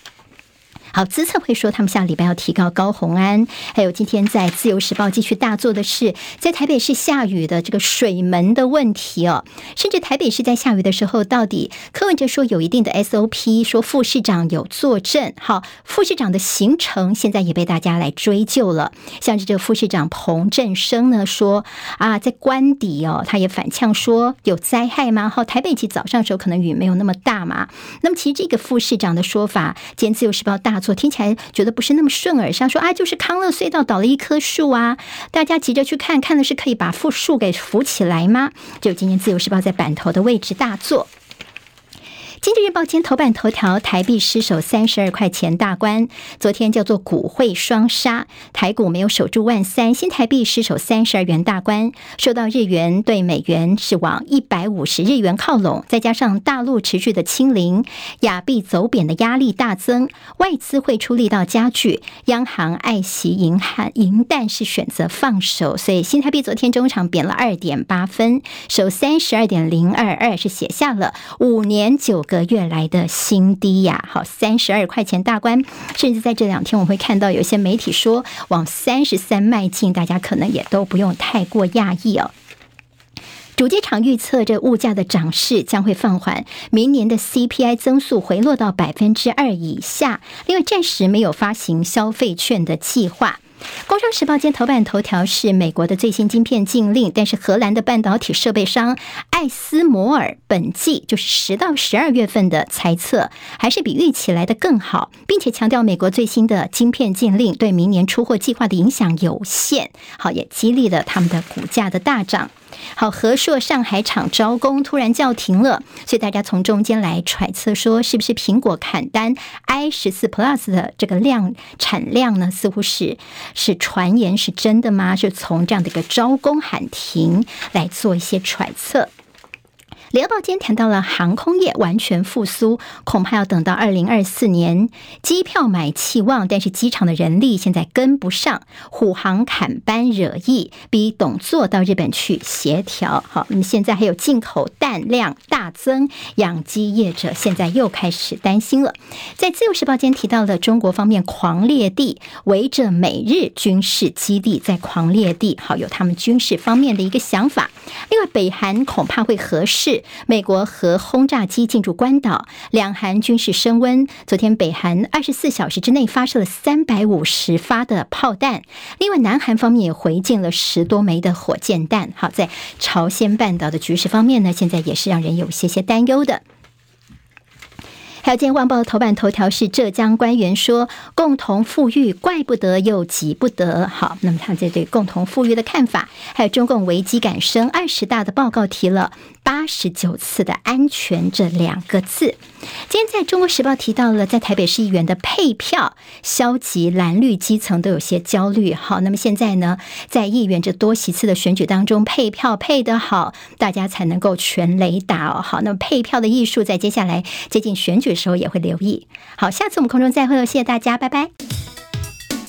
好，资策会说他们下礼拜要提高高虹安，还有今天在自由时报继续大做的是在台北市下雨的这个水门的问题哦，甚至台北市在下雨的时候，到底柯文哲说有一定的 SOP，说副市长有坐镇，好，副市长的行程现在也被大家来追究了，像是这个副市长彭振声呢说啊，在官邸哦，他也反呛说有灾害吗？好，台北其早上时候可能雨没有那么大嘛，那么其实这个副市长的说法，今天自由时报大。所听起来觉得不是那么顺耳，像说啊，就是康乐隧道倒了一棵树啊，大家急着去看看的是可以把树树给扶起来吗？就今天自由时报在版头的位置大作。经济日报今天头版头条：台币失守三十二块钱大关。昨天叫做股汇双杀，台股没有守住万三，新台币失守三十二元大关，受到日元对美元是往一百五十日元靠拢，再加上大陆持续的清零，亚币走贬的压力大增，外资汇出力道加剧，央行爱惜银汉银弹是选择放手，所以新台币昨天中场贬了二点八分，守三十二点零二二，是写下了五年九。格越来的新低呀。好，三十二块钱大关，甚至在这两天我会看到有些媒体说往三十三迈进，大家可能也都不用太过讶异哦。主机厂预测，这物价的涨势将会放缓，明年的 CPI 增速回落到百分之二以下。另外，暂时没有发行消费券的计划。工商时报今天头版头条是美国的最新晶片禁令，但是荷兰的半导体设备商艾斯摩尔本季就是十到十二月份的猜测还是比预期来的更好，并且强调美国最新的晶片禁令对明年出货计划的影响有限。好，也激励了他们的股价的大涨。好，和硕上海厂招工突然叫停了，所以大家从中间来揣测说，是不是苹果砍单 i 十四 Plus 的这个量产量呢？似乎是是传言是真的吗？是从这样的一个招工喊停来做一些揣测。联合报今天谈到了航空业完全复苏，恐怕要等到二零二四年。机票买气旺，但是机场的人力现在跟不上，虎航砍班惹议，逼董座到日本去协调。好，那么现在还有进口蛋量大增，养鸡业者现在又开始担心了。在自由时报今天提到了中国方面狂猎地，围着美日军事基地在狂猎地，好，有他们军事方面的一个想法。另外，北韩恐怕会合适美国核轰炸机进驻关岛，两韩军事升温。昨天，北韩二十四小时之内发射了三百五十发的炮弹。另外，南韩方面也回敬了十多枚的火箭弹。好，在朝鲜半岛的局势方面呢，现在也是让人有些些担忧的。还有，今天《报》的头版头条是浙江官员说：“共同富裕，怪不得又急不得。”好，那么他这对共同富裕的看法，还有中共危机感生二十大的报告提了。八十九次的安全这两个字，今天在中国时报提到了，在台北市议员的配票消极，蓝绿基层都有些焦虑。好，那么现在呢，在议员这多席次的选举当中，配票配得好，大家才能够全雷打哦。好，那么配票的艺术，在接下来接近选举的时候也会留意。好，下次我们空中再会哦，谢谢大家，拜拜。